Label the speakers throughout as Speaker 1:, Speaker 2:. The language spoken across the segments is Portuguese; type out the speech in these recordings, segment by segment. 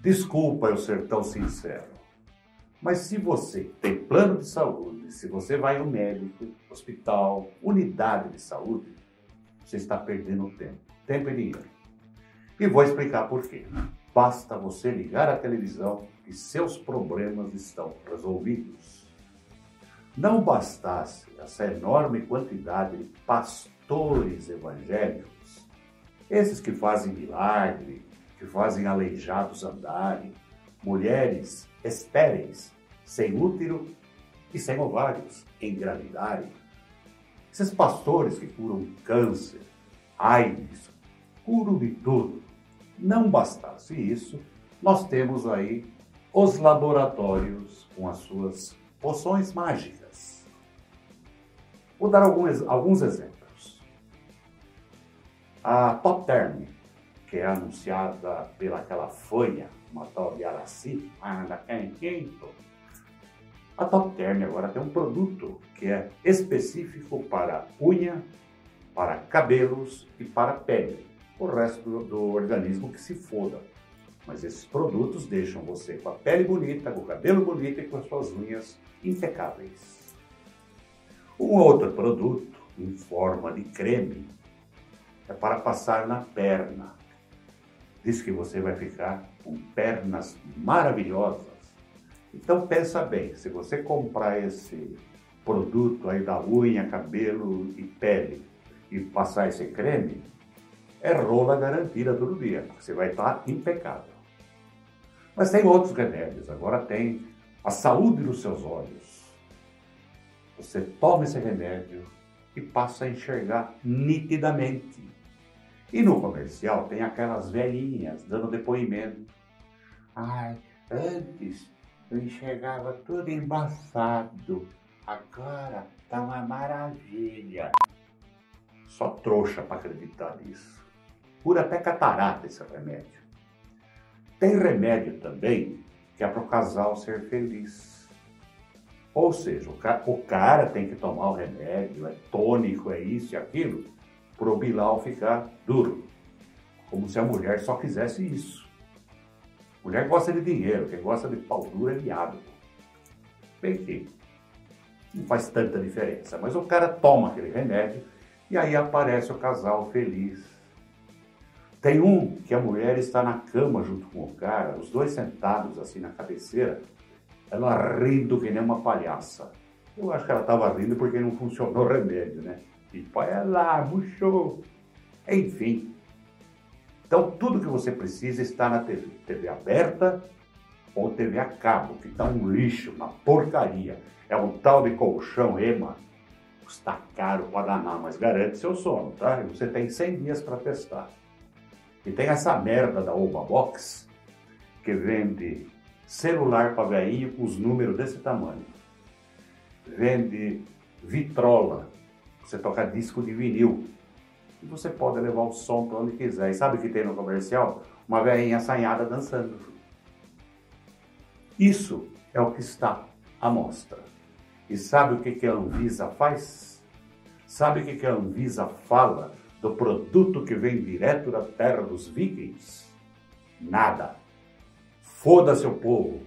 Speaker 1: Desculpa eu ser tão sincero, mas se você tem plano de saúde, se você vai ao médico, hospital, unidade de saúde, você está perdendo tempo, tempo e dinheiro. E vou explicar por quê. Basta você ligar a televisão e seus problemas estão resolvidos. Não bastasse essa enorme quantidade de pastores evangélicos, esses que fazem milagre, que fazem aleijados andarem, mulheres estéreis, sem útero e sem ovários, engravidarem. Esses pastores que curam câncer, AIDS, curam de tudo. Não bastasse isso, nós temos aí os laboratórios com as suas poções mágicas. Vou dar alguns, alguns exemplos. A Top Term, que é anunciada pelaquela fanha, uma tal de Araci, anda quentinho. A Top Term agora tem um produto que é específico para unha, para cabelos e para pele. O resto do, do organismo que se foda. Mas esses produtos deixam você com a pele bonita, com o cabelo bonito e com as suas unhas impecáveis. Um outro produto, em forma de creme, é para passar na perna. Diz que você vai ficar com pernas maravilhosas. Então pensa bem, se você comprar esse produto aí da unha, cabelo e pele e passar esse creme, é rola garantida todo dia, você vai estar impecável. Mas tem outros remédios, agora tem a saúde dos seus olhos. Você toma esse remédio e passa a enxergar nitidamente. E no comercial tem aquelas velhinhas dando depoimento. Ai, antes eu enxergava tudo embaçado, agora tá uma maravilha. Só trouxa para acreditar nisso. Cura até catarata esse remédio. Tem remédio também que é para o casal ser feliz. Ou seja, o cara tem que tomar o remédio, é tônico, é isso e aquilo, para o Bilal ficar duro. Como se a mulher só quisesse isso. Mulher gosta de dinheiro, quem gosta de pau duro é viado. Bem que não faz tanta diferença, mas o cara toma aquele remédio e aí aparece o casal feliz. Tem um que a mulher está na cama junto com o cara, os dois sentados assim na cabeceira, ela rindo que nem uma palhaça. Eu acho que ela estava rindo porque não funcionou o remédio, né? E põe lá, murchou. Enfim. Então, tudo que você precisa está na TV. TV aberta ou TV a cabo, que está um lixo, uma porcaria. É um tal de colchão EMA. Custa caro para danar, mas garante seu sono, tá? Você tem 100 dias para testar. E tem essa merda da Oba Box, que vende celular para velhinho com os números desse tamanho. Vende vitrola, você toca disco de vinil. E você pode levar o som para onde quiser. E sabe o que tem no comercial? Uma velhinha assanhada dançando. Isso é o que está à mostra. E sabe o que, a Anvisa faz? Sabe o que, a Anvisa fala do produto que vem direto da terra dos vikings? Nada. Foda-se o povo.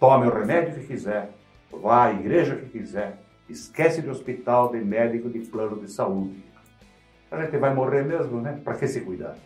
Speaker 1: Tome o remédio que quiser, vá à igreja que quiser, Esquece de hospital, de médico, de plano de saúde. A gente vai morrer mesmo, né? Para que se cuidar?